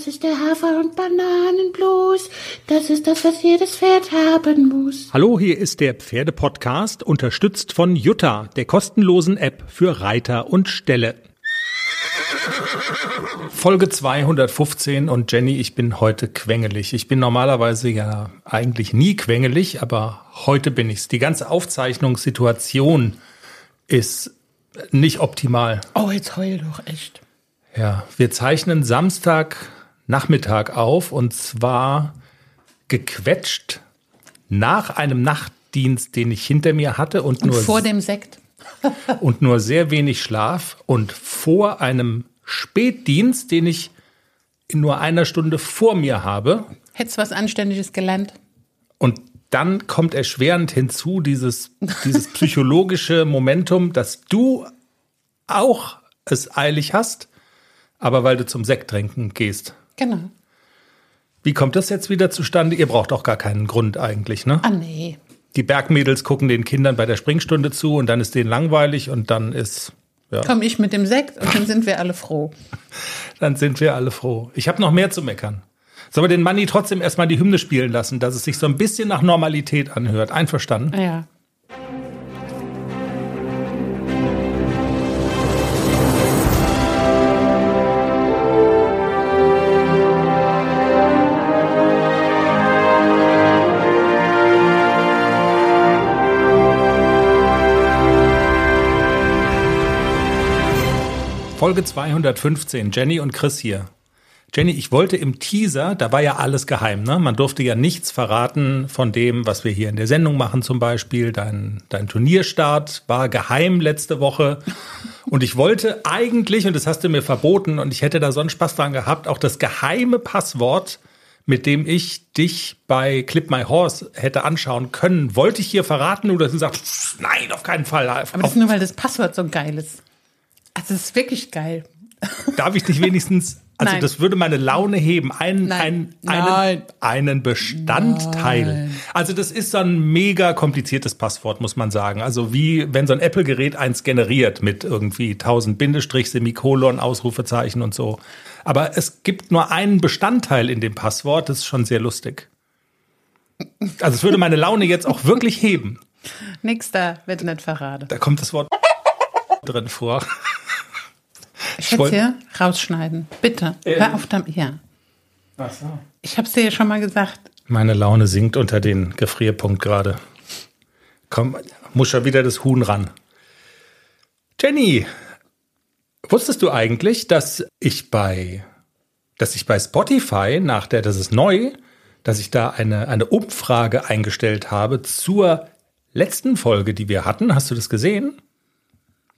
Das ist der Hafer- und Bananenblues. Das ist das, was jedes Pferd haben muss. Hallo, hier ist der Pferdepodcast, unterstützt von Jutta, der kostenlosen App für Reiter und Ställe. Folge 215 und Jenny, ich bin heute quengelig. Ich bin normalerweise ja eigentlich nie quengelig, aber heute bin ich's. Die ganze Aufzeichnungssituation ist nicht optimal. Oh, jetzt heul doch echt. Ja, wir zeichnen Samstag Nachmittag auf und zwar gequetscht nach einem Nachtdienst, den ich hinter mir hatte und, Und nur vor dem Sekt. und nur sehr wenig Schlaf und vor einem Spätdienst, den ich in nur einer Stunde vor mir habe. Hättest was Anständiges gelernt? Und dann kommt erschwerend hinzu dieses, dieses psychologische Momentum, dass du auch es eilig hast, aber weil du zum Sekt trinken gehst. Genau. Wie kommt das jetzt wieder zustande? Ihr braucht auch gar keinen Grund eigentlich, ne? Ah, nee. Die Bergmädels gucken den Kindern bei der Springstunde zu und dann ist denen langweilig und dann ist, ja, Komm ich mit dem Sekt und dann sind wir alle froh. dann sind wir alle froh. Ich habe noch mehr zu meckern. Sollen wir den Manni trotzdem erstmal die Hymne spielen lassen, dass es sich so ein bisschen nach Normalität anhört? Einverstanden? Ja. Folge 215, Jenny und Chris hier. Jenny, ich wollte im Teaser, da war ja alles geheim, ne? Man durfte ja nichts verraten von dem, was wir hier in der Sendung machen zum Beispiel. Dein, dein Turnierstart war geheim letzte Woche. Und ich wollte eigentlich, und das hast du mir verboten, und ich hätte da so einen Spaß dran gehabt, auch das geheime Passwort, mit dem ich dich bei Clip My Horse hätte anschauen können, wollte ich hier verraten. Du hast gesagt, pff, nein, auf keinen Fall. Aber das ist nur, weil das Passwort so geil ist. Also, es ist wirklich geil. Darf ich dich wenigstens, also Nein. das würde meine Laune heben, einen, Nein. einen, einen, Nein. einen Bestandteil. Also das ist so ein mega kompliziertes Passwort, muss man sagen. Also wie wenn so ein Apple-Gerät eins generiert mit irgendwie 1000 Bindestrich, Semikolon, Ausrufezeichen und so. Aber es gibt nur einen Bestandteil in dem Passwort, das ist schon sehr lustig. Also es würde meine Laune jetzt auch wirklich heben. Nächster wird nicht verraten. Da kommt das Wort drin vor. Hier rausschneiden. Bitte. Hör auf damit. Ja. Ich hab's dir ja schon mal gesagt. Meine Laune sinkt unter den Gefrierpunkt gerade. Komm, muss schon wieder das Huhn ran. Jenny, wusstest du eigentlich, dass ich bei, dass ich bei Spotify nach der, das ist neu, dass ich da eine, eine Umfrage eingestellt habe zur letzten Folge, die wir hatten? Hast du das gesehen?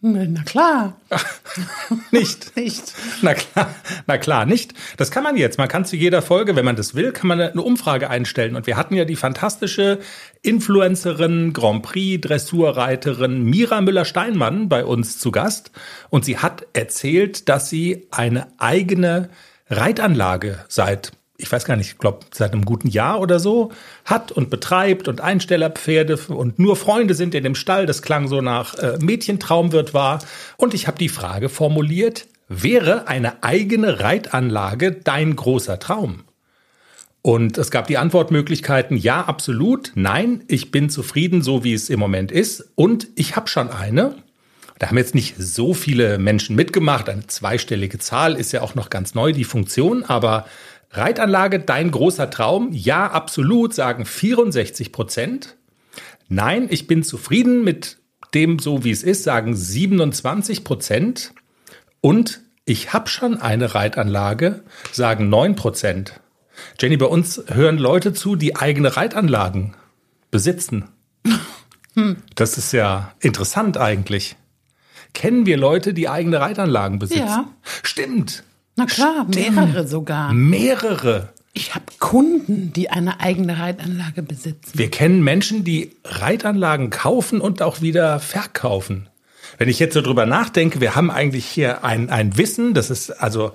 Na klar. Nicht. Nicht. Na klar, na klar, nicht. Das kann man jetzt. Man kann zu jeder Folge, wenn man das will, kann man eine Umfrage einstellen. Und wir hatten ja die fantastische Influencerin, Grand Prix Dressurreiterin Mira Müller-Steinmann bei uns zu Gast. Und sie hat erzählt, dass sie eine eigene Reitanlage seit ich weiß gar nicht, ich glaube, seit einem guten Jahr oder so hat und betreibt und Einstellerpferde und nur Freunde sind in dem Stall. Das klang so nach äh, Mädchentraumwirt war. Und ich habe die Frage formuliert, wäre eine eigene Reitanlage dein großer Traum? Und es gab die Antwortmöglichkeiten, ja, absolut, nein, ich bin zufrieden, so wie es im Moment ist. Und ich habe schon eine. Da haben jetzt nicht so viele Menschen mitgemacht. Eine zweistellige Zahl ist ja auch noch ganz neu, die Funktion. Aber Reitanlage, dein großer Traum? Ja, absolut, sagen 64 Prozent. Nein, ich bin zufrieden mit dem, so wie es ist, sagen 27 Prozent. Und ich habe schon eine Reitanlage, sagen 9 Prozent. Jenny, bei uns hören Leute zu, die eigene Reitanlagen besitzen. Das ist ja interessant eigentlich. Kennen wir Leute, die eigene Reitanlagen besitzen? Ja. Stimmt. Na klar, mehrere sogar. Mehrere. Ich habe Kunden, die eine eigene Reitanlage besitzen. Wir kennen Menschen, die Reitanlagen kaufen und auch wieder verkaufen. Wenn ich jetzt so drüber nachdenke, wir haben eigentlich hier ein, ein Wissen, das ist also,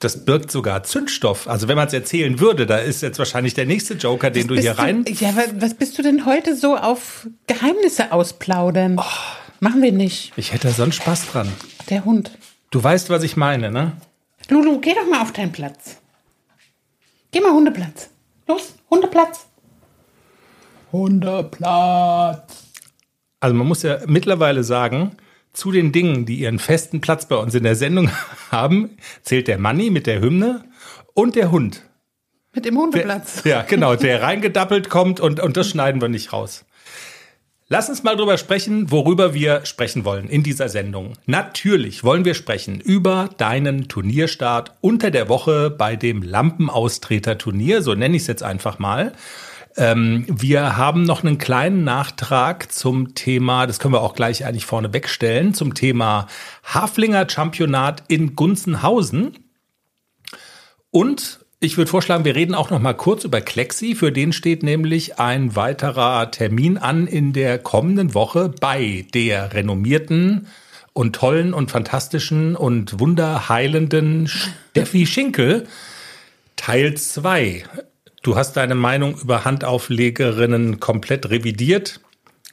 das birgt sogar Zündstoff. Also wenn man es erzählen würde, da ist jetzt wahrscheinlich der nächste Joker, den du Bist hier rein. Ja, wa- was bist du denn heute so auf Geheimnisse ausplaudern? Oh. Machen wir nicht. Ich hätte da sonst Spaß dran. Der Hund. Du weißt, was ich meine, ne? Lulu, geh doch mal auf deinen Platz. Geh mal Hundeplatz. Los, Hundeplatz. Hundeplatz. Also man muss ja mittlerweile sagen, zu den Dingen, die ihren festen Platz bei uns in der Sendung haben, zählt der Manni mit der Hymne und der Hund. Mit dem Hundeplatz. Der, ja, genau, der reingedappelt kommt und, und das schneiden wir nicht raus. Lass uns mal drüber sprechen, worüber wir sprechen wollen in dieser Sendung. Natürlich wollen wir sprechen über deinen Turnierstart unter der Woche bei dem Lampenaustreter-Turnier, so nenne ich es jetzt einfach mal. Ähm, wir haben noch einen kleinen Nachtrag zum Thema, das können wir auch gleich eigentlich vorne wegstellen, zum Thema Haflinger Championat in Gunzenhausen. Und ich würde vorschlagen, wir reden auch noch mal kurz über Klexi. Für den steht nämlich ein weiterer Termin an in der kommenden Woche bei der renommierten und tollen und fantastischen und wunderheilenden Steffi Schinkel. Teil 2. Du hast deine Meinung über Handauflegerinnen komplett revidiert.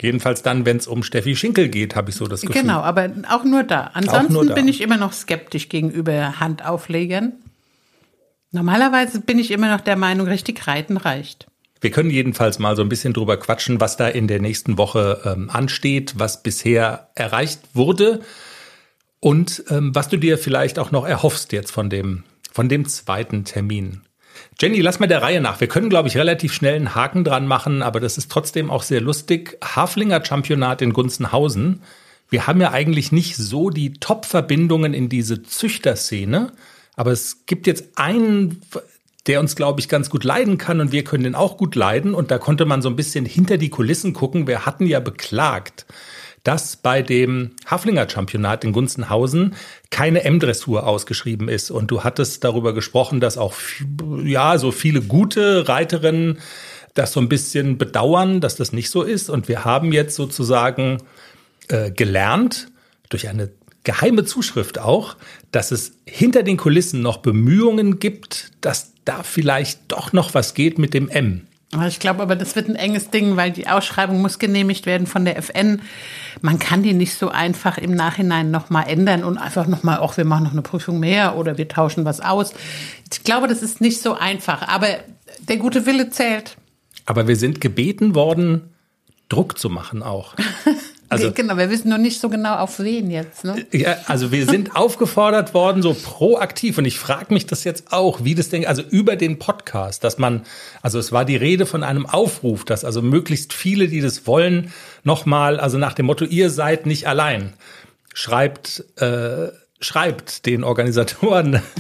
Jedenfalls dann, wenn es um Steffi Schinkel geht, habe ich so das Gefühl. Genau, aber auch nur da. Ansonsten nur da. bin ich immer noch skeptisch gegenüber Handauflegern. Normalerweise bin ich immer noch der Meinung, richtig reiten reicht. Wir können jedenfalls mal so ein bisschen drüber quatschen, was da in der nächsten Woche ähm, ansteht, was bisher erreicht wurde und ähm, was du dir vielleicht auch noch erhoffst jetzt von dem, von dem zweiten Termin. Jenny, lass mal der Reihe nach. Wir können, glaube ich, relativ schnell einen Haken dran machen, aber das ist trotzdem auch sehr lustig. Haflinger Championat in Gunzenhausen. Wir haben ja eigentlich nicht so die Top-Verbindungen in diese Züchterszene. Aber es gibt jetzt einen, der uns, glaube ich, ganz gut leiden kann und wir können den auch gut leiden. Und da konnte man so ein bisschen hinter die Kulissen gucken. Wir hatten ja beklagt, dass bei dem Haflinger Championat in Gunzenhausen keine M-Dressur ausgeschrieben ist. Und du hattest darüber gesprochen, dass auch, ja, so viele gute Reiterinnen das so ein bisschen bedauern, dass das nicht so ist. Und wir haben jetzt sozusagen äh, gelernt, durch eine geheime Zuschrift auch, dass es hinter den Kulissen noch Bemühungen gibt, dass da vielleicht doch noch was geht mit dem M. Ich glaube aber, das wird ein enges Ding, weil die Ausschreibung muss genehmigt werden von der FN. Man kann die nicht so einfach im Nachhinein nochmal ändern und einfach nochmal, auch wir machen noch eine Prüfung mehr oder wir tauschen was aus. Ich glaube, das ist nicht so einfach, aber der gute Wille zählt. Aber wir sind gebeten worden, Druck zu machen auch. Also, genau, wir wissen noch nicht so genau, auf wen jetzt. Ne? Ja, also wir sind aufgefordert worden, so proaktiv. Und ich frage mich das jetzt auch, wie das denn, also über den Podcast, dass man, also es war die Rede von einem Aufruf, dass also möglichst viele, die das wollen, nochmal, also nach dem Motto, ihr seid nicht allein, schreibt, äh, schreibt den Organisatoren.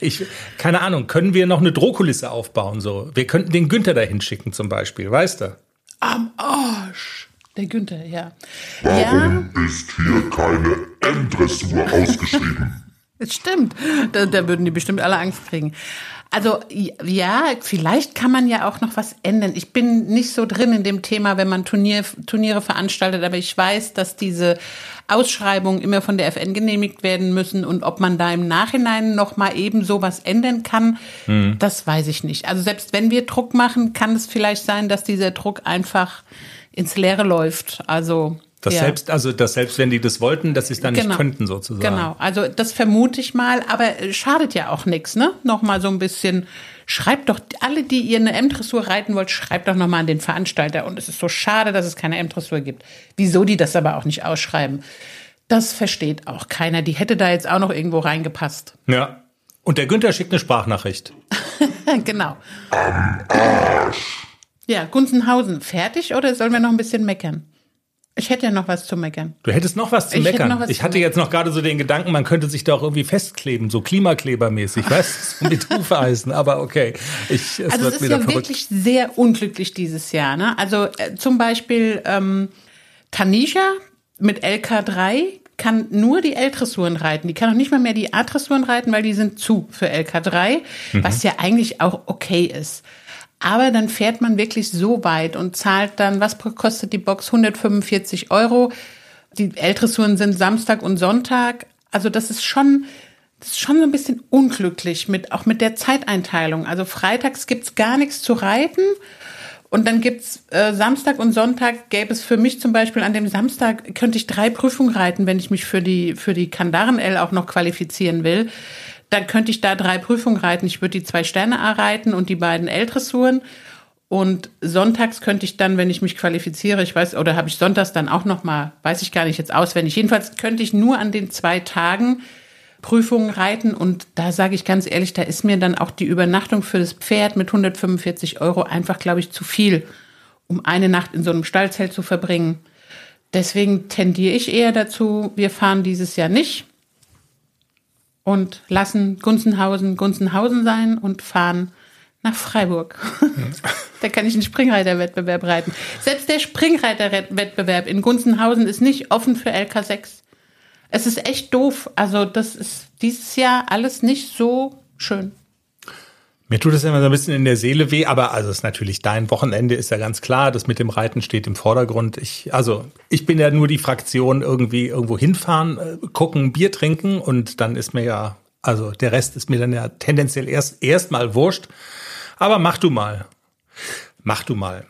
Ich, keine Ahnung, können wir noch eine Drohkulisse aufbauen? So, wir könnten den Günther dahin schicken zum Beispiel, weißt du? Am Arsch. Der Günther, ja. Warum ja. ist hier keine M-Dressur ausgeschrieben? Das stimmt. Da, da würden die bestimmt alle Angst kriegen. Also ja, vielleicht kann man ja auch noch was ändern. Ich bin nicht so drin in dem Thema, wenn man Turnier, Turniere veranstaltet, aber ich weiß, dass diese Ausschreibungen immer von der FN genehmigt werden müssen und ob man da im Nachhinein noch mal eben so was ändern kann, mhm. das weiß ich nicht. Also selbst wenn wir Druck machen, kann es vielleicht sein, dass dieser Druck einfach ins Leere läuft. Also das ja. selbst, also das selbst wenn die das wollten, dass sie es dann genau. nicht könnten sozusagen. Genau, also das vermute ich mal, aber schadet ja auch nichts, ne? Nochmal so ein bisschen, schreibt doch, alle, die ihr eine M-Dressur reiten wollt, schreibt doch nochmal an den Veranstalter. Und es ist so schade, dass es keine M-Dressur gibt. Wieso die das aber auch nicht ausschreiben? Das versteht auch keiner. Die hätte da jetzt auch noch irgendwo reingepasst. Ja. Und der Günther schickt eine Sprachnachricht. genau. Am Arsch. Ja, Gunzenhausen, fertig oder sollen wir noch ein bisschen meckern? Ich hätte ja noch was zu meckern. Du hättest noch was zu ich meckern. Was ich hatte jetzt noch gerade so den Gedanken, man könnte sich da auch irgendwie festkleben, so Klimaklebermäßig, weißt du, mit Hufeisen, aber okay. Ich, es also es ist ja verrückt. wirklich sehr unglücklich dieses Jahr. Ne? Also äh, zum Beispiel ähm, Tanisha mit LK3 kann nur die L-Dressuren reiten. Die kann auch nicht mal mehr die A-Dressuren reiten, weil die sind zu für LK3, mhm. was ja eigentlich auch okay ist. Aber dann fährt man wirklich so weit und zahlt dann, was kostet die Box? 145 Euro. Die L-Dressuren sind Samstag und Sonntag. Also das ist schon, das ist schon so ein bisschen unglücklich mit, auch mit der Zeiteinteilung. Also freitags gibt's gar nichts zu reiten. Und dann gibt's äh, Samstag und Sonntag gäbe es für mich zum Beispiel an dem Samstag könnte ich drei Prüfungen reiten, wenn ich mich für die für die Kandaren L auch noch qualifizieren will dann könnte ich da drei Prüfungen reiten. Ich würde die zwei Sterne A reiten und die beiden L-Dressuren. Und sonntags könnte ich dann, wenn ich mich qualifiziere, ich weiß, oder habe ich sonntags dann auch noch mal, weiß ich gar nicht jetzt auswendig. Jedenfalls könnte ich nur an den zwei Tagen Prüfungen reiten und da sage ich ganz ehrlich, da ist mir dann auch die Übernachtung für das Pferd mit 145 Euro einfach, glaube ich, zu viel, um eine Nacht in so einem Stallzelt zu verbringen. Deswegen tendiere ich eher dazu, wir fahren dieses Jahr nicht und lassen Gunzenhausen Gunzenhausen sein und fahren nach Freiburg. da kann ich einen Springreiterwettbewerb reiten. Selbst der Springreiterwettbewerb in Gunzenhausen ist nicht offen für LK6. Es ist echt doof. Also das ist dieses Jahr alles nicht so schön. Mir tut es immer so ein bisschen in der Seele weh, aber also es ist natürlich dein Wochenende, ist ja ganz klar. Das mit dem Reiten steht im Vordergrund. Ich, also ich bin ja nur die Fraktion irgendwie irgendwo hinfahren, äh, gucken, Bier trinken und dann ist mir ja, also der Rest ist mir dann ja tendenziell erst erstmal wurscht. Aber mach du mal. Mach du mal.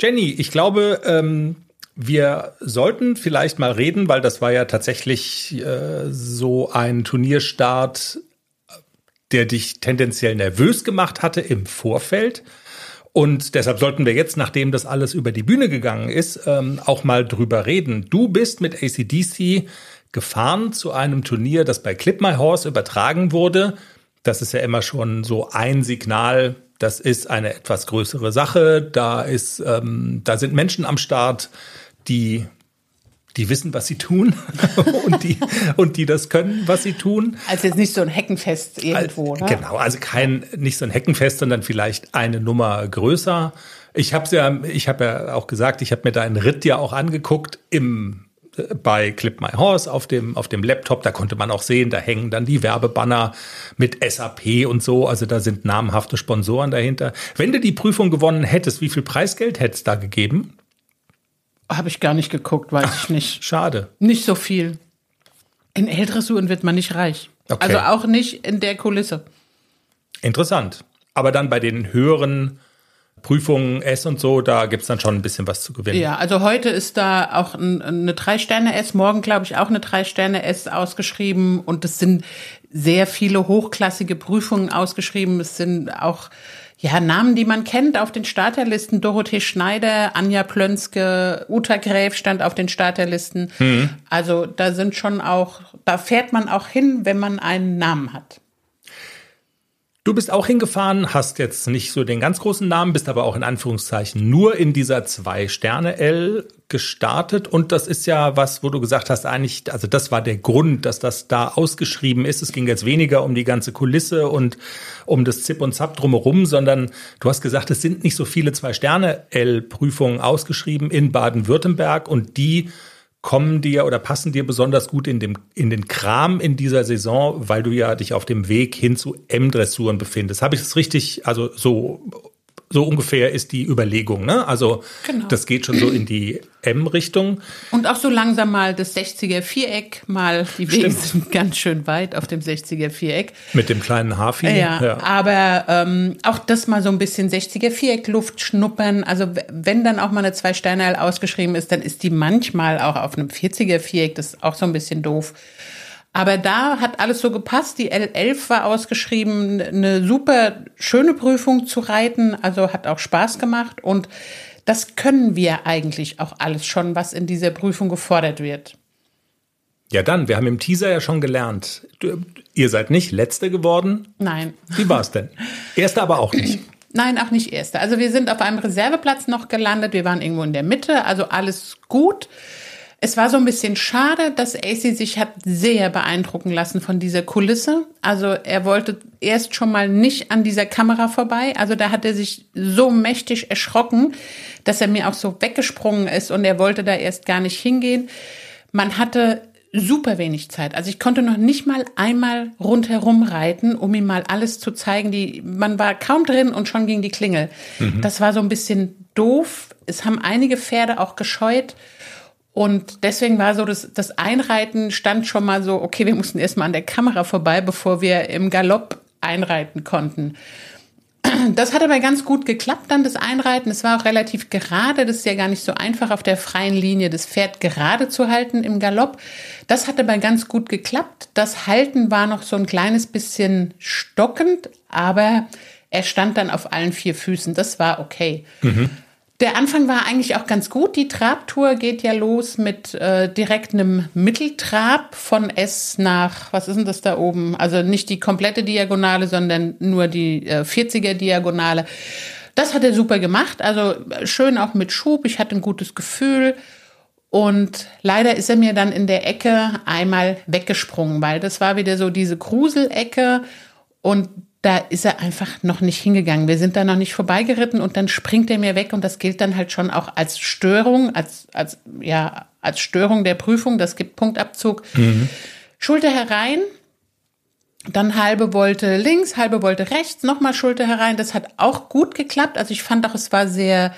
Jenny, ich glaube, ähm, wir sollten vielleicht mal reden, weil das war ja tatsächlich äh, so ein Turnierstart, der dich tendenziell nervös gemacht hatte im Vorfeld. Und deshalb sollten wir jetzt, nachdem das alles über die Bühne gegangen ist, ähm, auch mal drüber reden. Du bist mit ACDC gefahren zu einem Turnier, das bei Clip My Horse übertragen wurde. Das ist ja immer schon so ein Signal. Das ist eine etwas größere Sache. Da ist, ähm, da sind Menschen am Start, die die wissen, was sie tun und die und die das können, was sie tun. Also jetzt nicht so ein Heckenfest irgendwo, ne? Genau, also kein nicht so ein Heckenfest, sondern vielleicht eine Nummer größer. Ich habe ja, ich habe ja auch gesagt, ich habe mir da einen Ritt ja auch angeguckt im bei Clip My Horse auf dem, auf dem Laptop. Da konnte man auch sehen, da hängen dann die Werbebanner mit SAP und so. Also da sind namhafte Sponsoren dahinter. Wenn du die Prüfung gewonnen hättest, wie viel Preisgeld hättest es da gegeben? Habe ich gar nicht geguckt, weiß ich nicht. Schade. Nicht so viel. In L-Dressuren wird man nicht reich. Okay. Also auch nicht in der Kulisse. Interessant. Aber dann bei den höheren Prüfungen S und so, da gibt's dann schon ein bisschen was zu gewinnen. Ja, also heute ist da auch eine Drei-Sterne-S, morgen glaube ich auch eine Drei-Sterne-S ausgeschrieben und es sind sehr viele hochklassige Prüfungen ausgeschrieben. Es sind auch ja, Namen, die man kennt auf den Starterlisten. Dorothee Schneider, Anja Plönske, Uta Gräf stand auf den Starterlisten. Mhm. Also da sind schon auch, da fährt man auch hin, wenn man einen Namen hat. Du bist auch hingefahren, hast jetzt nicht so den ganz großen Namen, bist aber auch in Anführungszeichen nur in dieser Zwei-Sterne-L gestartet. Und das ist ja was, wo du gesagt hast, eigentlich, also das war der Grund, dass das da ausgeschrieben ist. Es ging jetzt weniger um die ganze Kulisse und um das Zip und Zap drumherum, sondern du hast gesagt, es sind nicht so viele Zwei-Sterne-L-Prüfungen ausgeschrieben in Baden-Württemberg und die kommen dir oder passen dir besonders gut in, dem, in den Kram in dieser Saison, weil du ja dich auf dem Weg hin zu M-Dressuren befindest. Habe ich das richtig, also so so ungefähr ist die Überlegung. Ne? Also genau. das geht schon so in die M-Richtung. Und auch so langsam mal das 60er Viereck, mal die Wege sind ganz schön weit auf dem 60er Viereck. Mit dem kleinen Hafi. Ja, ja. aber ähm, auch das mal so ein bisschen 60er Viereck Luft schnuppern. Also wenn dann auch mal eine zwei Sterne ausgeschrieben ist, dann ist die manchmal auch auf einem 40er Viereck. Das ist auch so ein bisschen doof. Aber da hat alles so gepasst. Die L11 war ausgeschrieben, eine super schöne Prüfung zu reiten, also hat auch Spaß gemacht und das können wir eigentlich auch alles schon, was in dieser Prüfung gefordert wird. Ja, dann, wir haben im Teaser ja schon gelernt. Du, ihr seid nicht Letzte geworden? Nein. Wie war es denn? Erste aber auch nicht. Nein, auch nicht Erste. Also wir sind auf einem Reserveplatz noch gelandet. Wir waren irgendwo in der Mitte, also alles gut. Es war so ein bisschen schade, dass AC sich hat sehr beeindrucken lassen von dieser Kulisse. Also er wollte erst schon mal nicht an dieser Kamera vorbei. Also da hat er sich so mächtig erschrocken, dass er mir auch so weggesprungen ist und er wollte da erst gar nicht hingehen. Man hatte super wenig Zeit. Also ich konnte noch nicht mal einmal rundherum reiten, um ihm mal alles zu zeigen. Die, man war kaum drin und schon ging die Klingel. Mhm. Das war so ein bisschen doof. Es haben einige Pferde auch gescheut. Und deswegen war so, das, das Einreiten stand schon mal so, okay, wir mussten erstmal an der Kamera vorbei, bevor wir im Galopp einreiten konnten. Das hat aber ganz gut geklappt, dann das Einreiten. Es war auch relativ gerade. Das ist ja gar nicht so einfach, auf der freien Linie das Pferd gerade zu halten im Galopp. Das hat aber ganz gut geklappt. Das Halten war noch so ein kleines bisschen stockend, aber er stand dann auf allen vier Füßen. Das war okay. Mhm. Der Anfang war eigentlich auch ganz gut. Die Trabtour geht ja los mit äh, direkt einem Mitteltrab von S nach, was ist denn das da oben? Also nicht die komplette Diagonale, sondern nur die äh, 40er Diagonale. Das hat er super gemacht. Also schön auch mit Schub. Ich hatte ein gutes Gefühl. Und leider ist er mir dann in der Ecke einmal weggesprungen, weil das war wieder so diese Gruselecke. Und da ist er einfach noch nicht hingegangen. Wir sind da noch nicht vorbeigeritten und dann springt er mir weg und das gilt dann halt schon auch als Störung, als, als, ja, als Störung der Prüfung. Das gibt Punktabzug. Mhm. Schulter herein, dann halbe Wolte links, halbe Wolte rechts, nochmal Schulter herein. Das hat auch gut geklappt. Also ich fand auch, es war sehr,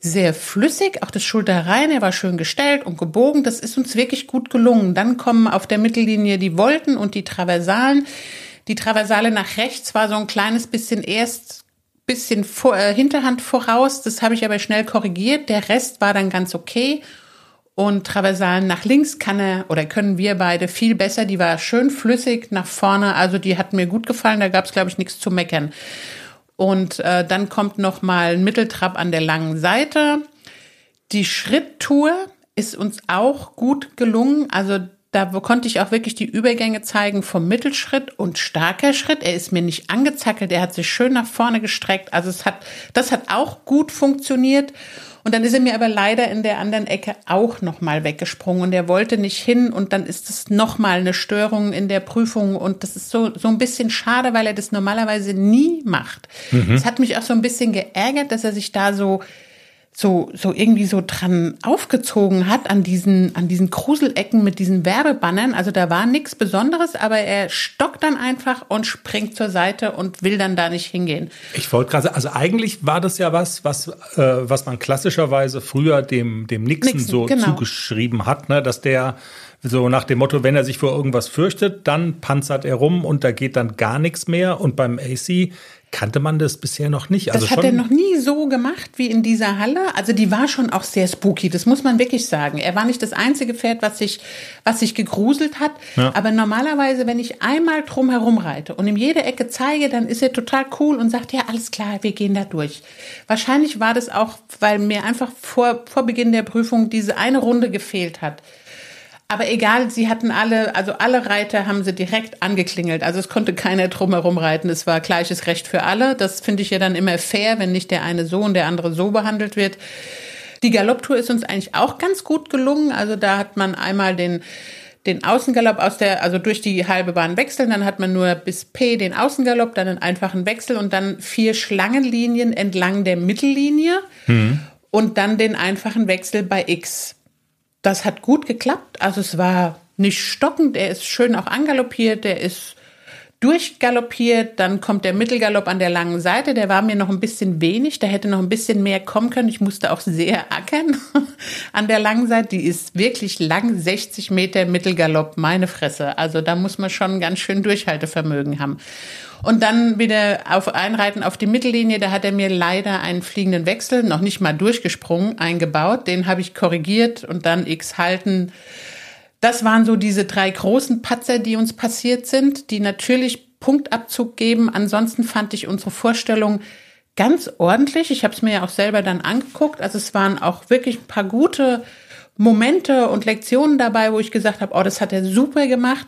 sehr flüssig, auch das Schulter herein, er war schön gestellt und gebogen. Das ist uns wirklich gut gelungen. Dann kommen auf der Mittellinie die Volten und die Traversalen. Die Traversale nach rechts war so ein kleines bisschen erst bisschen vor, äh, Hinterhand voraus. Das habe ich aber schnell korrigiert. Der Rest war dann ganz okay. Und Traversalen nach links kann er oder können wir beide viel besser. Die war schön flüssig nach vorne. Also die hat mir gut gefallen. Da gab es, glaube ich, nichts zu meckern. Und äh, dann kommt noch mal ein Mitteltrab an der langen Seite. Die Schritttour ist uns auch gut gelungen. Also da konnte ich auch wirklich die Übergänge zeigen vom Mittelschritt und starker Schritt. Er ist mir nicht angezackelt, er hat sich schön nach vorne gestreckt. Also es hat, das hat auch gut funktioniert. Und dann ist er mir aber leider in der anderen Ecke auch nochmal weggesprungen und er wollte nicht hin und dann ist es nochmal eine Störung in der Prüfung und das ist so, so ein bisschen schade, weil er das normalerweise nie macht. Es mhm. hat mich auch so ein bisschen geärgert, dass er sich da so so, so irgendwie so dran aufgezogen hat an diesen, an diesen Kruselecken mit diesen Werbebannern. Also da war nichts Besonderes, aber er stockt dann einfach und springt zur Seite und will dann da nicht hingehen. Ich wollte gerade sagen, also eigentlich war das ja was, was, äh, was man klassischerweise früher dem, dem Nixon, Nixon so genau. zugeschrieben hat, ne, dass der so nach dem Motto, wenn er sich vor irgendwas fürchtet, dann panzert er rum und da geht dann gar nichts mehr. Und beim AC kannte man das bisher noch nicht. Also das hat er noch nie so gemacht wie in dieser Halle. Also die war schon auch sehr spooky, das muss man wirklich sagen. Er war nicht das einzige Pferd, was sich, was sich gegruselt hat. Ja. Aber normalerweise, wenn ich einmal drum herum reite und ihm jede Ecke zeige, dann ist er total cool und sagt, ja, alles klar, wir gehen da durch. Wahrscheinlich war das auch, weil mir einfach vor, vor Beginn der Prüfung diese eine Runde gefehlt hat. Aber egal, sie hatten alle, also alle Reiter haben sie direkt angeklingelt. Also es konnte keiner drumherum reiten. Es war gleiches Recht für alle. Das finde ich ja dann immer fair, wenn nicht der eine so und der andere so behandelt wird. Die Galopptour ist uns eigentlich auch ganz gut gelungen. Also da hat man einmal den den Außengalopp aus der, also durch die halbe Bahn wechseln, dann hat man nur bis P den Außengalopp, dann einen einfachen Wechsel und dann vier Schlangenlinien entlang der Mittellinie mhm. und dann den einfachen Wechsel bei X das hat gut geklappt. Also es war nicht stockend, er ist schön auch angaloppiert, der ist durchgaloppiert, dann kommt der Mittelgalopp an der langen Seite, der war mir noch ein bisschen wenig, da hätte noch ein bisschen mehr kommen können. Ich musste auch sehr ackern an der langen Seite, die ist wirklich lang, 60 Meter Mittelgalopp, meine Fresse. Also da muss man schon ganz schön Durchhaltevermögen haben. Und dann wieder auf Einreiten auf die Mittellinie, da hat er mir leider einen fliegenden Wechsel, noch nicht mal durchgesprungen, eingebaut. Den habe ich korrigiert und dann X halten. Das waren so diese drei großen Patzer, die uns passiert sind, die natürlich Punktabzug geben. Ansonsten fand ich unsere Vorstellung ganz ordentlich. Ich habe es mir ja auch selber dann angeguckt. Also es waren auch wirklich ein paar gute Momente und Lektionen dabei, wo ich gesagt habe, oh, das hat er super gemacht.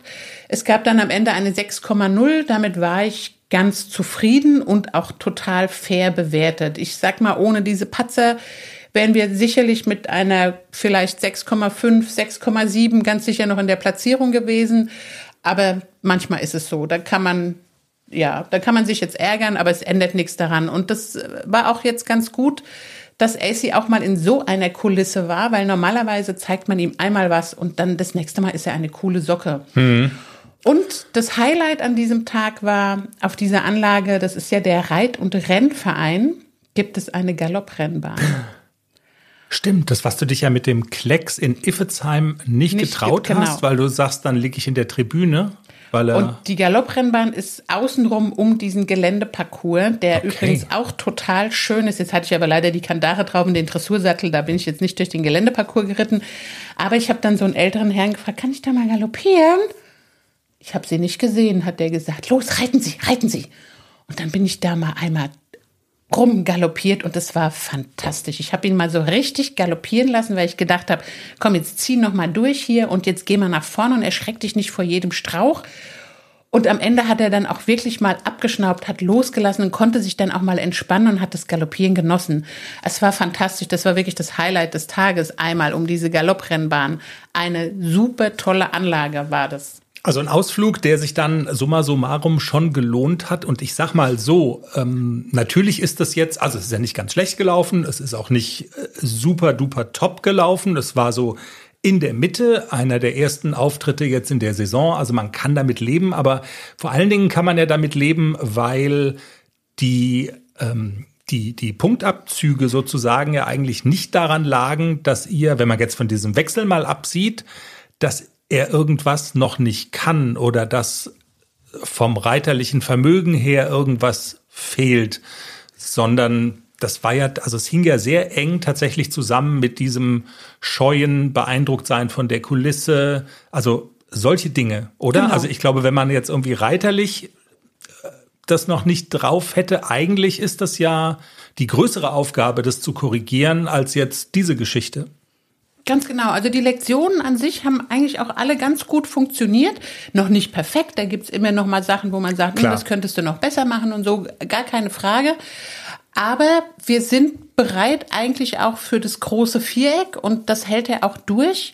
Es gab dann am Ende eine 6,0. Damit war ich ganz zufrieden und auch total fair bewertet. Ich sag mal, ohne diese Patzer wären wir sicherlich mit einer vielleicht 6,5, 6,7 ganz sicher noch in der Platzierung gewesen. Aber manchmal ist es so. Da kann man ja, da kann man sich jetzt ärgern, aber es ändert nichts daran. Und das war auch jetzt ganz gut, dass AC auch mal in so einer Kulisse war, weil normalerweise zeigt man ihm einmal was und dann das nächste Mal ist er eine coole Socke. Mhm. Und das Highlight an diesem Tag war auf dieser Anlage, das ist ja der Reit- und Rennverein, gibt es eine Galopprennbahn. Stimmt, das, was du dich ja mit dem Klecks in Iffezheim nicht, nicht getraut genau. hast, weil du sagst, dann liege ich in der Tribüne. Weil er Und die Galopprennbahn ist außenrum um diesen Geländeparcours, der Okay. übrigens auch total schön ist. Jetzt hatte ich aber leider die Kandare drauf und den Dressursattel, da bin ich jetzt nicht durch den Geländeparcours geritten. Aber ich habe dann so einen älteren Herrn gefragt, kann ich da mal galoppieren? Ich habe sie nicht gesehen, hat der gesagt. Los, reiten Sie, reiten Sie. Und dann bin ich da mal einmal rumgaloppiert und das war fantastisch. Ich habe ihn mal so richtig galoppieren lassen, weil ich gedacht habe, komm, jetzt zieh noch mal durch hier und jetzt geh mal nach vorne und erschreck dich nicht vor jedem Strauch. Und am Ende hat er dann auch wirklich mal abgeschnaubt, hat losgelassen und konnte sich dann auch mal entspannen und hat das Galoppieren genossen. Es war fantastisch. Das war wirklich das Highlight des Tages. Einmal um diese Galopprennbahn. Eine super tolle Anlage war das. Also ein Ausflug, der sich dann summa summarum schon gelohnt hat. Und ich sag mal so, ähm, natürlich ist das jetzt, also es ist ja nicht ganz schlecht gelaufen, es ist auch nicht äh, super duper top gelaufen. Es war so in der Mitte einer der ersten Auftritte jetzt in der Saison. Also man kann damit leben, aber vor allen Dingen kann man ja damit leben, weil die ähm, die, die Punktabzüge sozusagen ja eigentlich nicht daran lagen, dass ihr, wenn man jetzt von diesem Wechsel mal absieht, dass er irgendwas noch nicht kann oder dass vom reiterlichen Vermögen her irgendwas fehlt, sondern das war ja, also es hing ja sehr eng tatsächlich zusammen mit diesem scheuen Beeindrucktsein von der Kulisse, also solche Dinge, oder? Genau. Also ich glaube, wenn man jetzt irgendwie reiterlich äh, das noch nicht drauf hätte, eigentlich ist das ja die größere Aufgabe, das zu korrigieren, als jetzt diese Geschichte. Ganz genau. Also die Lektionen an sich haben eigentlich auch alle ganz gut funktioniert. Noch nicht perfekt. Da gibt's immer noch mal Sachen, wo man sagt, hm, das könntest du noch besser machen und so. Gar keine Frage. Aber wir sind bereit eigentlich auch für das große Viereck und das hält er auch durch.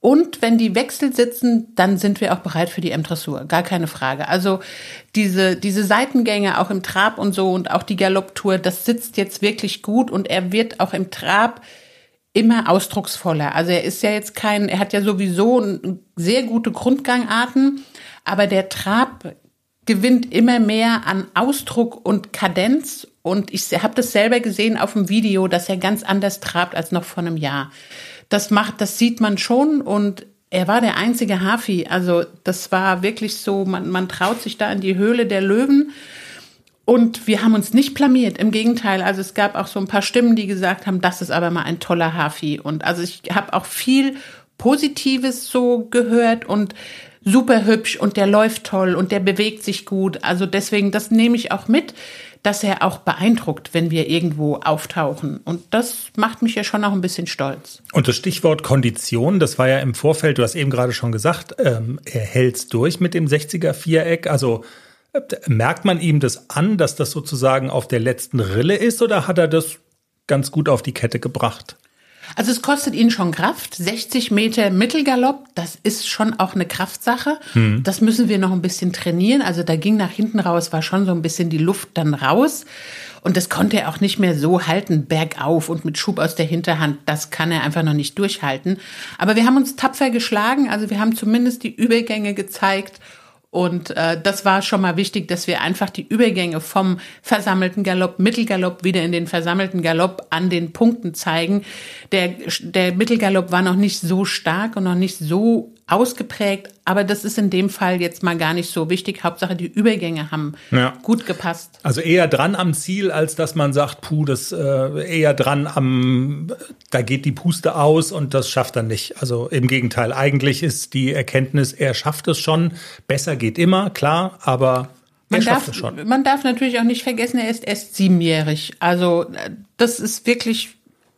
Und wenn die Wechsel sitzen, dann sind wir auch bereit für die M-Dressur. Gar keine Frage. Also diese, diese Seitengänge auch im Trab und so und auch die Galopptour, das sitzt jetzt wirklich gut und er wird auch im Trab immer ausdrucksvoller. Also er ist ja jetzt kein, er hat ja sowieso sehr gute Grundgangarten, aber der Trab gewinnt immer mehr an Ausdruck und Kadenz. Und ich habe das selber gesehen auf dem Video, dass er ganz anders trabt als noch vor einem Jahr. Das macht, das sieht man schon und er war der einzige Hafi. Also das war wirklich so, man, man traut sich da in die Höhle der Löwen. Und wir haben uns nicht blamiert, im Gegenteil. Also es gab auch so ein paar Stimmen, die gesagt haben, das ist aber mal ein toller Hafi. Und also ich habe auch viel Positives so gehört und super hübsch und der läuft toll und der bewegt sich gut. Also deswegen, das nehme ich auch mit, dass er auch beeindruckt, wenn wir irgendwo auftauchen. Und das macht mich ja schon auch ein bisschen stolz. Und das Stichwort Kondition, das war ja im Vorfeld, du hast eben gerade schon gesagt, ähm, er hält's durch mit dem 60er Viereck. Also merkt man ihm das an, dass das sozusagen auf der letzten Rille ist oder hat er das ganz gut auf die Kette gebracht? Also es kostet ihn schon Kraft. 60 Meter Mittelgalopp, das ist schon auch eine Kraftsache. Das müssen wir noch ein bisschen trainieren. Also da ging nach hinten raus, war schon so ein bisschen die Luft dann raus. Und das konnte er auch nicht mehr so halten, bergauf und mit Schub aus der Hinterhand. Das kann er einfach noch nicht durchhalten. Aber wir haben uns tapfer geschlagen. Also wir haben zumindest die Übergänge gezeigt. Und äh, das war schon mal wichtig, dass wir einfach die Übergänge vom versammelten Galopp, Mittelgalopp wieder in den versammelten Galopp an den Punkten zeigen. Der, der Mittelgalopp war noch nicht so stark und noch nicht so ausgeprägt, aber das ist in dem Fall jetzt mal gar nicht so wichtig. Hauptsache, die Übergänge haben Ja. gut gepasst. Also eher dran am Ziel, als dass man sagt, puh, das äh, eher dran am, da geht die Puste aus und das schafft er nicht. Also im Gegenteil, eigentlich ist die Erkenntnis, er schafft es schon. Besser geht immer, klar, aber er Man schafft darf, es schon. man darf natürlich auch nicht vergessen, er ist erst siebenjährig. Also äh, das ist wirklich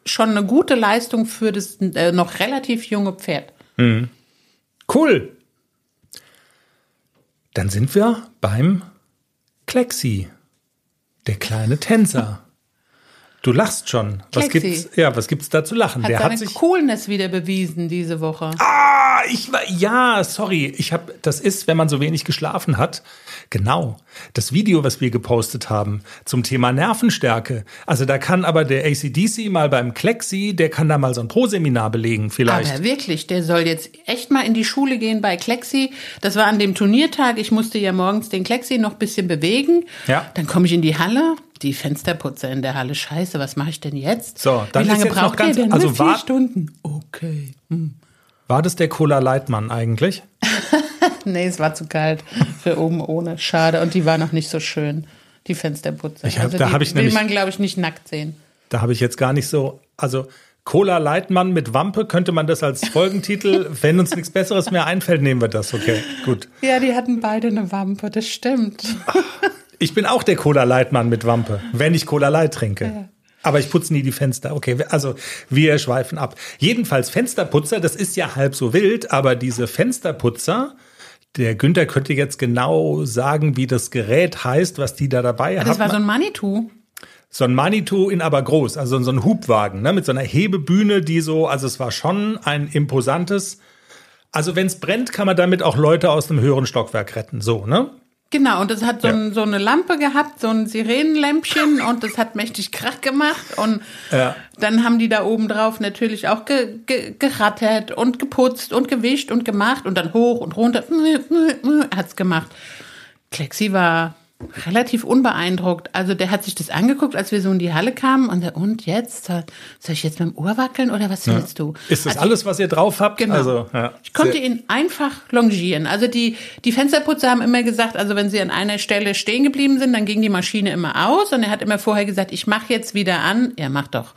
schon eine gute Leistung für das äh, noch relativ junge Pferd. Cool. Dann sind wir beim Klexi, der kleine Tänzer. Du lachst schon. Was Klexi. gibt's? Ja, was gibt's da zu lachen? Hat der seine hat sich Coolness wieder bewiesen diese Woche. Ah, ich war ja, sorry, ich habe das ist, wenn man so wenig geschlafen hat. Genau. Das Video, was wir gepostet haben zum Thema Nervenstärke. Also da kann aber der ACDC mal beim Klexi, der kann da mal so ein Pro-Seminar belegen vielleicht. Aber wirklich, der soll jetzt echt mal in die Schule gehen bei Klexi. Das war an dem Turniertag. Ich musste ja morgens den Klexi noch ein bisschen bewegen. Ja. Dann komme ich in die Halle. Die Fensterputzer in der Halle. Scheiße, was mache ich denn jetzt? So, dann Wie lange ist jetzt noch braucht ganz- ihr denn? also vier Stunden. Okay. War das der Cola Leitmann eigentlich? nee, es war zu kalt für oben ohne. Schade. Und die war noch nicht so schön, die Fensterputzer. Ich hab, also da die ich will nämlich, man, glaube ich, nicht nackt sehen. da habe ich jetzt gar nicht so, also Cola Leitmann mit Wampe könnte man das als Folgentitel, wenn uns nichts Besseres mehr einfällt, nehmen wir das. Okay, gut. Ja, die hatten beide eine Wampe, das stimmt. Ich bin auch der Cola Leitmann mit Wampe, wenn ich Cola Light trinke. Ja. Aber ich putze nie die Fenster. Okay, also wir schweifen ab. Jedenfalls Fensterputzer, das ist ja halb so wild, aber diese Fensterputzer, der Günther könnte jetzt genau sagen, wie das Gerät heißt, was die da dabei haben. Das war so ein Manitou. So ein Manitou in aber groß, also so ein Hubwagen, ne, mit so einer Hebebühne, die so, also es war schon ein imposantes. Also wenn es brennt, kann man damit auch Leute aus einem höheren Stockwerk retten, so, ne? Genau, und das hat so, Ja. ein, so eine Lampe gehabt, so ein Sirenenlämpchen und das hat mächtig Krach gemacht und Ja. dann haben die da oben drauf natürlich auch ge, ge, gerattert und geputzt und gewischt und gemacht und dann hoch und runter hat's gemacht. Klexi war relativ unbeeindruckt. Also der hat sich das angeguckt, als wir so in die Halle kamen und der, und jetzt? Soll soll ich jetzt mit dem Ohr wackeln oder was willst du? Ist das Also alles, was ihr drauf habt? Genau. Also, ja. Ich konnte Sehr- ihn einfach longieren. Also die, die Fensterputzer haben immer gesagt, also wenn sie an einer Stelle stehen geblieben sind, dann ging die Maschine immer aus und er hat immer vorher gesagt, ich mache jetzt wieder an. Ja, mach doch.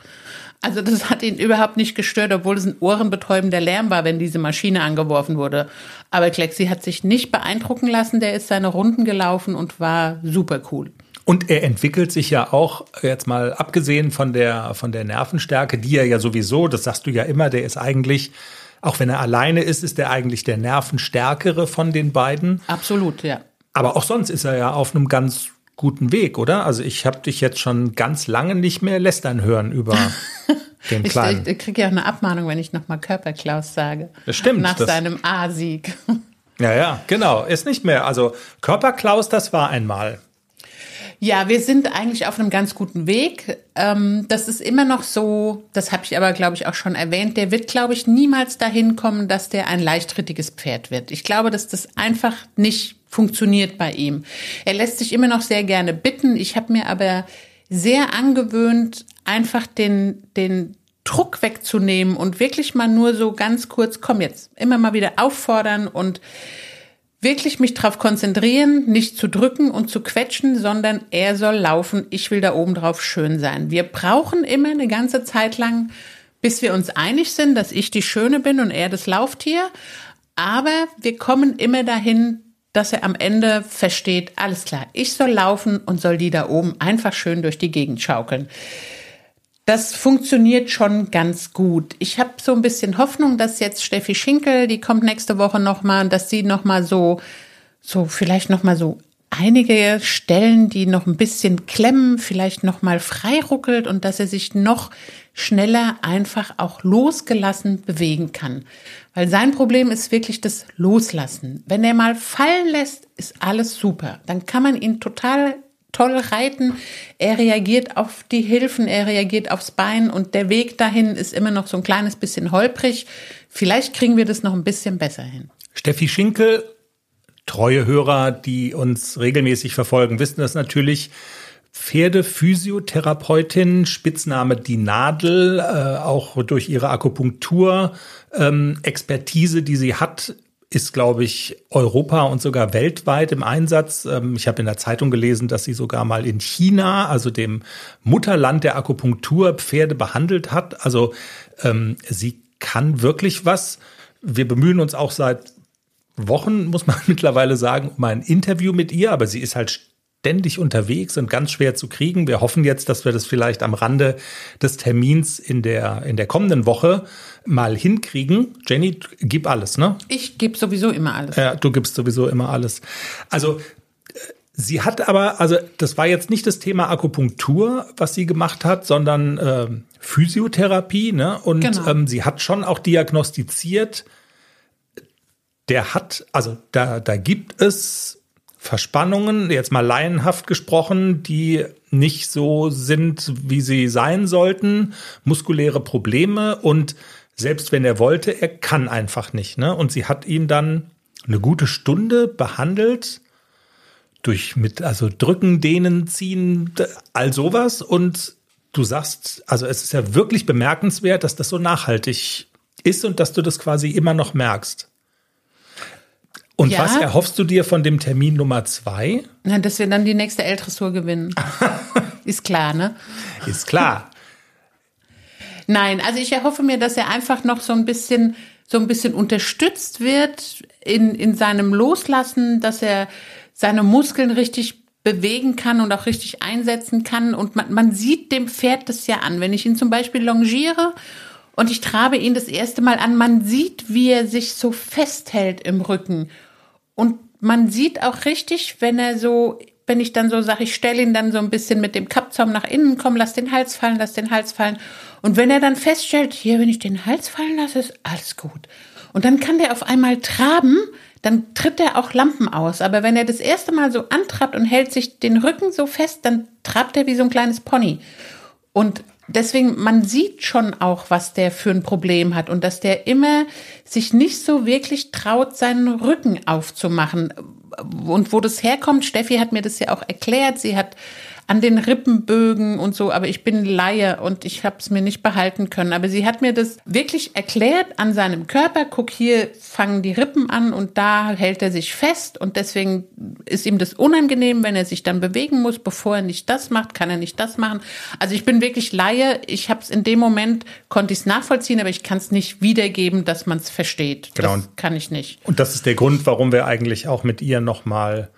Also das hat ihn überhaupt nicht gestört, obwohl es ein ohrenbetäubender Lärm war, wenn diese Maschine angeworfen wurde. Aber Klexi hat sich nicht beeindrucken lassen, der ist seine Runden gelaufen und war super cool. Und er entwickelt sich ja auch, jetzt mal abgesehen von der, von der Nervenstärke, die er ja sowieso, das sagst du ja immer, der ist eigentlich, auch wenn er alleine ist, ist er eigentlich der Nervenstärkere von den beiden. Absolut, ja. Aber auch sonst ist er ja auf einem ganz guten Weg, oder? Also ich habe dich jetzt schon ganz lange nicht mehr lästern hören über den Ich, Kleinen. ich kriege ja auch eine Abmahnung, wenn ich nochmal Körperklaus sage. Das stimmt, Nach das- seinem A-Sieg. Ja, ja, genau. Ist nicht mehr. Also Körperklaus, das war einmal. Ja, wir sind eigentlich auf einem ganz guten Weg. Ähm, das ist immer noch so, das habe ich aber, glaube ich, auch schon erwähnt, der wird, glaube ich, niemals dahin kommen, dass der ein leichtrittiges Pferd wird. Ich glaube, dass das einfach nicht funktioniert bei ihm. Er lässt sich immer noch sehr gerne bitten. Ich habe mir aber sehr angewöhnt, einfach den, den Druck wegzunehmen und wirklich mal nur so ganz kurz, komm jetzt, immer mal wieder auffordern und wirklich mich darauf konzentrieren, nicht zu drücken und zu quetschen, sondern er soll laufen. Ich will da oben drauf schön sein. Wir brauchen immer eine ganze Zeit lang, bis wir uns einig sind, dass ich die Schöne bin und er das Lauftier. Aber wir kommen immer dahin, dass er am Ende versteht, alles klar, ich soll laufen und soll die da oben einfach schön durch die Gegend schaukeln. Das funktioniert schon ganz gut. Ich habe so ein bisschen Hoffnung, dass jetzt Steffi Schinkel, die kommt nächste Woche noch mal, dass sie noch mal so so vielleicht noch mal so einige Stellen, die noch ein bisschen klemmen, vielleicht noch mal freiruckelt und dass er sich noch schneller einfach auch losgelassen bewegen kann. Weil sein Problem ist wirklich das Loslassen. Wenn er mal fallen lässt, ist alles super. Dann kann man ihn total toll reiten. Er reagiert auf die Hilfen, er reagiert aufs Bein und der Weg dahin ist immer noch so ein kleines bisschen holprig. Vielleicht kriegen wir das noch ein bisschen besser hin. Steffi Schinkel, treue Hörer, die uns regelmäßig verfolgen, wissen das natürlich. Pferdephysiotherapeutin, Spitzname die Nadel, äh, auch durch ihre Akupunktur, ähm, die sie hat, ist, glaube ich, Europa und sogar weltweit im Einsatz. Ähm, ich habe in der Zeitung gelesen, dass sie sogar mal in China, also dem Mutterland der Akupunktur, Pferde behandelt hat. Also ähm, sie kann wirklich was. Wir bemühen uns auch seit Wochen, muss man mittlerweile sagen, um ein Interview mit ihr, aber sie ist halt ständig unterwegs und ganz schwer zu kriegen. Wir hoffen jetzt, dass wir das vielleicht am Rande des Termins in der, in der kommenden Woche mal hinkriegen. Jenny, gib alles, ne? Ich gebe sowieso immer alles. Ja, du gibst sowieso immer alles. Also äh, sie hat aber, also das war jetzt nicht das Thema Akupunktur, was sie gemacht hat, sondern ähm, Physiotherapie, ne? Und Genau. ähm, sie hat schon auch diagnostiziert, der hat, also da, da gibt es Verspannungen, jetzt mal laienhaft gesprochen, die nicht so sind, wie sie sein sollten, muskuläre Probleme und selbst wenn er wollte, er kann einfach nicht. Ne? Und sie hat ihn dann eine gute Stunde behandelt durch mit also drücken, dehnen, ziehen, all sowas und du sagst, also es ist ja wirklich bemerkenswert, dass das so nachhaltig ist und dass du das quasi immer noch merkst. Und ja. was erhoffst du dir von dem Termin Nummer zwei? Na, dass wir dann die nächste L-Dressur gewinnen. Ist klar, ne? Ist klar. Nein, also ich erhoffe mir, dass er einfach noch so ein bisschen, so ein bisschen unterstützt wird in, in seinem Loslassen, dass er seine Muskeln richtig bewegen kann und auch richtig einsetzen kann. Und man, man sieht dem Pferd das ja an. Wenn ich ihn zum Beispiel longiere und ich trabe ihn das erste Mal an, man sieht, wie er sich so festhält im Rücken. Und man sieht auch richtig, wenn er so, wenn ich dann so sage, ich stelle ihn dann so ein bisschen mit dem Kappzaum nach innen, komm, lass den Hals fallen, lass den Hals fallen. Und wenn er dann feststellt, hier, wenn ich den Hals fallen lasse, ist alles gut. Und dann kann der auf einmal traben, dann tritt er auch Lampen aus. Aber wenn er das erste Mal so antrabt und hält sich den Rücken so fest, dann trabt er wie so ein kleines Pony. Und deswegen, man sieht schon auch, was der für ein Problem hat und dass der immer sich nicht so wirklich traut, seinen Rücken aufzumachen. Und wo das herkommt, Steffi hat mir das ja auch erklärt. Sie hat an den Rippenbögen und so, aber ich bin Laie und ich habe es mir nicht behalten können. Aber sie hat mir das wirklich erklärt an seinem Körper. Guck, hier fangen die Rippen an und da hält er sich fest und deswegen ist ihm das unangenehm, wenn er sich dann bewegen muss. Bevor er nicht das macht, kann er nicht das machen. Also ich bin wirklich Laie. Ich habe es in dem Moment, konnte ich es nachvollziehen, aber ich kann es nicht wiedergeben, dass man es versteht. Genau. Das kann ich nicht. Und das ist der Grund, warum wir eigentlich auch mit ihr nochmal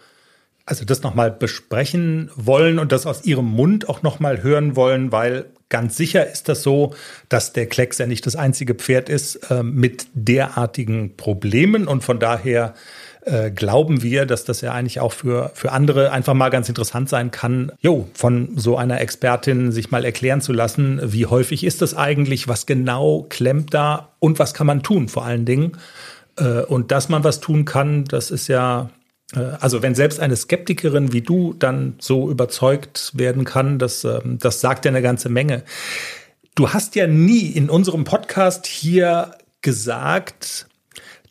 also das nochmal besprechen wollen und das aus ihrem Mund auch nochmal hören wollen, weil ganz sicher ist das so, dass der Klecks ja nicht das einzige Pferd ist äh, mit derartigen Problemen und von daher äh, glauben wir, dass das ja eigentlich auch für, für andere einfach mal ganz interessant sein kann, jo, von so einer Expertin sich mal erklären zu lassen, wie häufig ist das eigentlich, was genau klemmt da und was kann man tun vor allen Dingen. Äh, und dass man was tun kann, das ist ja also wenn selbst eine Skeptikerin wie du dann so überzeugt werden kann, das, ähm, das sagt ja eine ganze Menge. Du hast ja nie in unserem Podcast hier gesagt,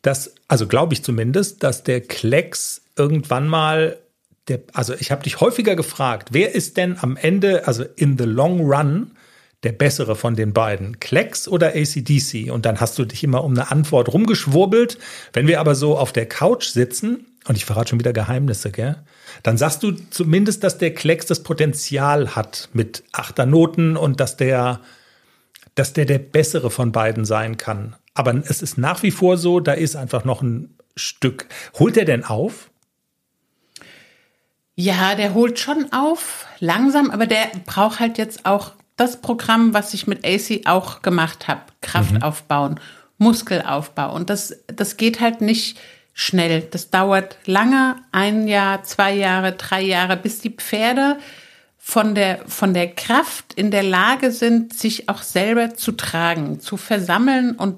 dass, also glaube ich zumindest, dass der Klecks irgendwann mal, der, also ich habe dich häufiger gefragt, wer ist denn am Ende, also in the long run, der bessere von den beiden, Klecks oder ACDC? Und dann hast du dich immer um eine Antwort rumgeschwurbelt. Wenn wir aber so auf der Couch sitzen und ich verrate schon wieder Geheimnisse, gell? Dann sagst du zumindest, dass der Klecks das Potenzial hat mit Achternoten und dass der, dass der der bessere von beiden sein kann. Aber es ist nach wie vor so, da ist einfach noch ein Stück. Holt er denn auf? Ja, der holt schon auf, langsam, aber der braucht halt jetzt auch das Programm, was ich mit AC auch gemacht habe. Kraft mhm. aufbauen, Muskelaufbau. Und das, das geht halt nicht schnell. Das dauert lange, ein Jahr, zwei Jahre, drei Jahre, bis die Pferde von der, von der Kraft in der Lage sind, sich auch selber zu tragen, zu versammeln und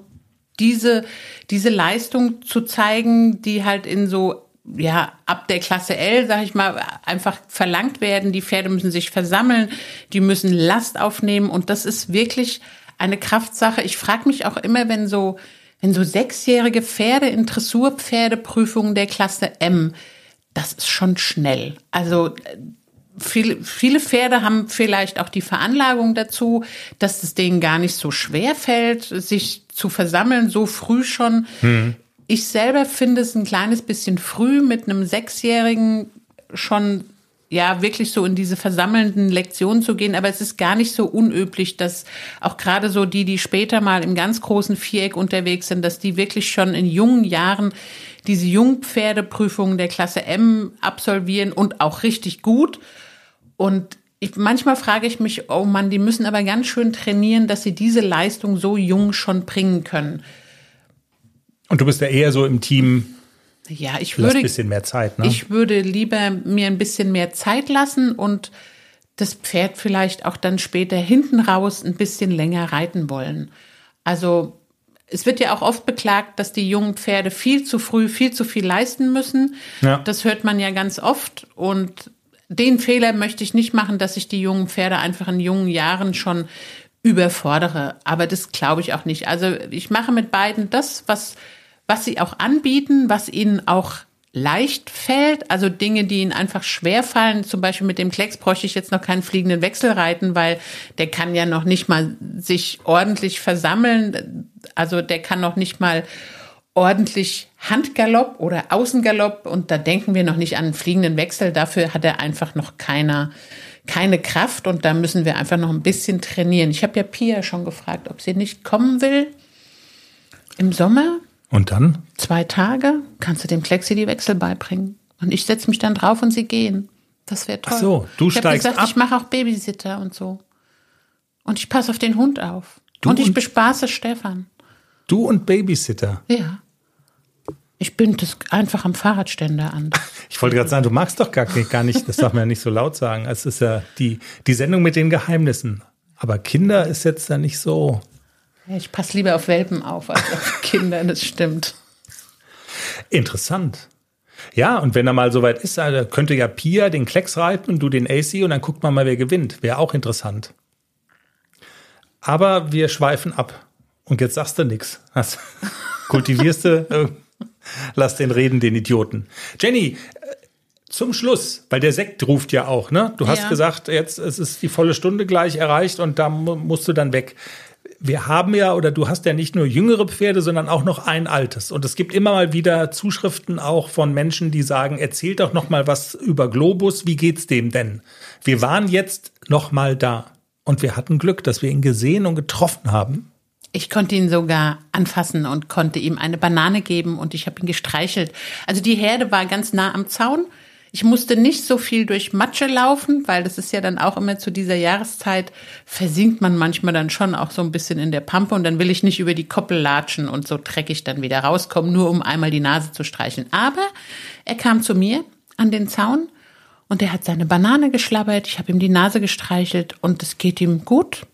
diese, diese Leistung zu zeigen, die halt in so ja, ab der Klasse L, sag ich mal, einfach verlangt werden. Die Pferde müssen sich versammeln, die müssen Last aufnehmen und das ist wirklich eine Kraftsache. Ich frage mich auch immer, wenn so wenn so sechsjährige Pferde in Dressurpferdeprüfungen der Klasse M, das ist schon schnell. Also viele, viele Pferde haben vielleicht auch die Veranlagung dazu, dass es denen gar nicht so schwer fällt, sich zu versammeln, so früh schon. Hm. Ich selber finde es ein kleines bisschen früh, mit einem Sechsjährigen schon ja wirklich so in diese versammelnden Lektionen zu gehen, aber es ist gar nicht so unüblich, dass auch gerade so die, die später mal im ganz großen Viereck unterwegs sind, dass die wirklich schon in jungen Jahren diese Jungpferdeprüfungen der Klasse M absolvieren und auch richtig gut. Und ich, manchmal frage ich mich, oh Mann, die müssen aber ganz schön trainieren, dass sie diese Leistung so jung schon bringen können. Und du bist ja eher so im Team ja, ich würde. ein bisschen mehr Zeit, ne? Ich würde lieber mir ein bisschen mehr Zeit lassen und das Pferd vielleicht auch dann später hinten raus ein bisschen länger reiten wollen. Also es wird ja auch oft beklagt, dass die jungen Pferde viel zu früh viel zu viel leisten müssen. Ja. Das hört man ja ganz oft und den Fehler möchte ich nicht machen, dass ich die jungen Pferde einfach in jungen Jahren schon überfordere. Aber das glaube ich auch nicht. Also ich mache mit beiden das, was was sie auch anbieten, was ihnen auch leicht fällt, also Dinge, die ihnen einfach schwer fallen. Zum Beispiel mit dem Klecks bräuchte ich jetzt noch keinen fliegenden Wechsel reiten, weil der kann ja noch nicht mal sich ordentlich versammeln. Also der kann noch nicht mal ordentlich Handgalopp oder Außengalopp und da denken wir noch nicht an einen fliegenden Wechsel. Dafür hat er einfach noch keiner, keine Kraft und da müssen wir einfach noch ein bisschen trainieren. Ich habe ja Pia schon gefragt, ob sie nicht kommen will im Sommer. Und dann? Zwei Tage kannst du dem Klexi die Wechsel beibringen. Und ich setze mich dann drauf und sie gehen. Das wäre toll. Ach so, du ich steigst gesagt, ab. Ich mache auch Babysitter und so. Und ich passe auf den Hund auf. Du und ich und bespaße Stefan. Du und Babysitter? Ja. Ich binde das einfach am Fahrradständer an. Ich wollte gerade sagen, du magst doch gar, gar nicht, das darf man ja nicht so laut sagen. Es ist ja die, die Sendung mit den Geheimnissen. Aber Kinder ist jetzt da nicht so. Ich passe lieber auf Welpen auf als auf Kinder, das stimmt. Interessant. Ja, und wenn er mal soweit ist, könnte ja Pia den Klecks reiten und du den AC und dann guckt man mal, wer gewinnt. Wäre auch interessant. Aber wir schweifen ab. Und jetzt sagst du nichts. Kultivierst du, äh, lass den reden, den Idioten. Jenny, äh, zum Schluss, weil der Sekt ruft ja auch, ne? Du hast ja. gesagt, jetzt es ist die volle Stunde gleich erreicht und da musst du dann weg wir haben ja, oder du hast ja nicht nur jüngere Pferde, sondern auch noch ein altes. Und es gibt immer mal wieder Zuschriften auch von Menschen, die sagen, erzählt doch noch mal was über Globus, wie geht's dem denn? Wir waren jetzt noch mal da und wir hatten Glück, dass wir ihn gesehen und getroffen haben. Ich konnte ihn sogar anfassen und konnte ihm eine Banane geben und ich habe ihn gestreichelt. Also die Herde war ganz nah am Zaun ich musste nicht so viel durch Matsche laufen, weil das ist ja dann auch immer zu dieser Jahreszeit, versinkt man manchmal dann schon auch so ein bisschen in der Pampe und dann will ich nicht über die Koppel latschen und so dreckig dann wieder rauskommen, nur um einmal die Nase zu streicheln. Aber er kam zu mir an den Zaun und er hat seine Banane geschlabbert, ich habe ihm die Nase gestreichelt und es geht ihm gut.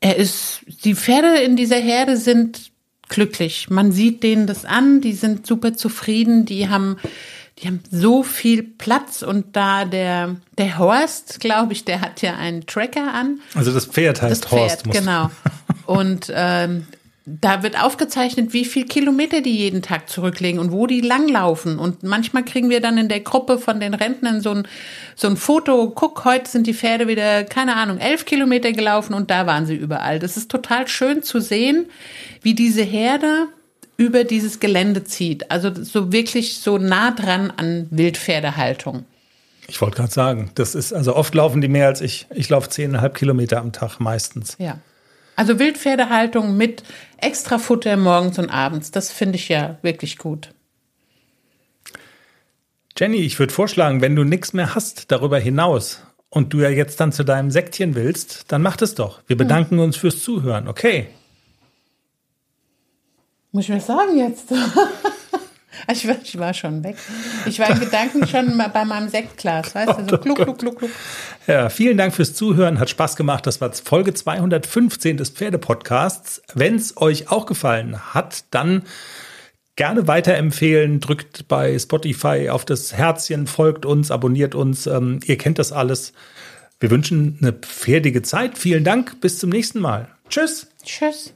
Er ist, die Pferde in dieser Herde sind glücklich. Man sieht denen das an, die sind super zufrieden, die haben die haben so viel Platz und da der, der Horst, glaube ich, der hat ja einen Tracker an. Also das Pferd heißt das Pferd, Horst. Genau. Und ähm, da wird aufgezeichnet, wie viel Kilometer die jeden Tag zurücklegen und wo die langlaufen. Und manchmal kriegen wir dann in der Gruppe von den Rentnern so ein, so ein Foto, guck, heute sind die Pferde wieder, keine Ahnung, elf Kilometer gelaufen und da waren sie überall. Das ist total schön zu sehen, wie diese Herde über dieses Gelände zieht. Also so wirklich so nah dran an Wildpferdehaltung. Ich wollte gerade sagen, das ist, also oft laufen die mehr als ich. Ich laufe zehneinhalb Kilometer am Tag meistens. Ja. Also Wildpferdehaltung mit extra Futter morgens und abends, das finde ich ja wirklich gut. Jenny, ich würde vorschlagen, wenn du nichts mehr hast darüber hinaus und du ja jetzt dann zu deinem Sektchen willst, dann mach das doch. Wir bedanken uns fürs Zuhören, okay? Muss ich was sagen jetzt? ich, war, ich war schon weg. Ich war in Gedanken schon bei meinem Sektglas, weißt du, so kluck, kluck, kluck, kluck. Ja, vielen Dank fürs Zuhören, hat Spaß gemacht. Das war Folge 215 des Pferdepodcasts. Wenn es euch auch gefallen hat, dann gerne weiterempfehlen, drückt bei Spotify auf das Herzchen, folgt uns, abonniert uns. Ähm, ihr kennt das alles. Wir wünschen eine pferdige Zeit. Vielen Dank. Bis zum nächsten Mal. Tschüss. Tschüss.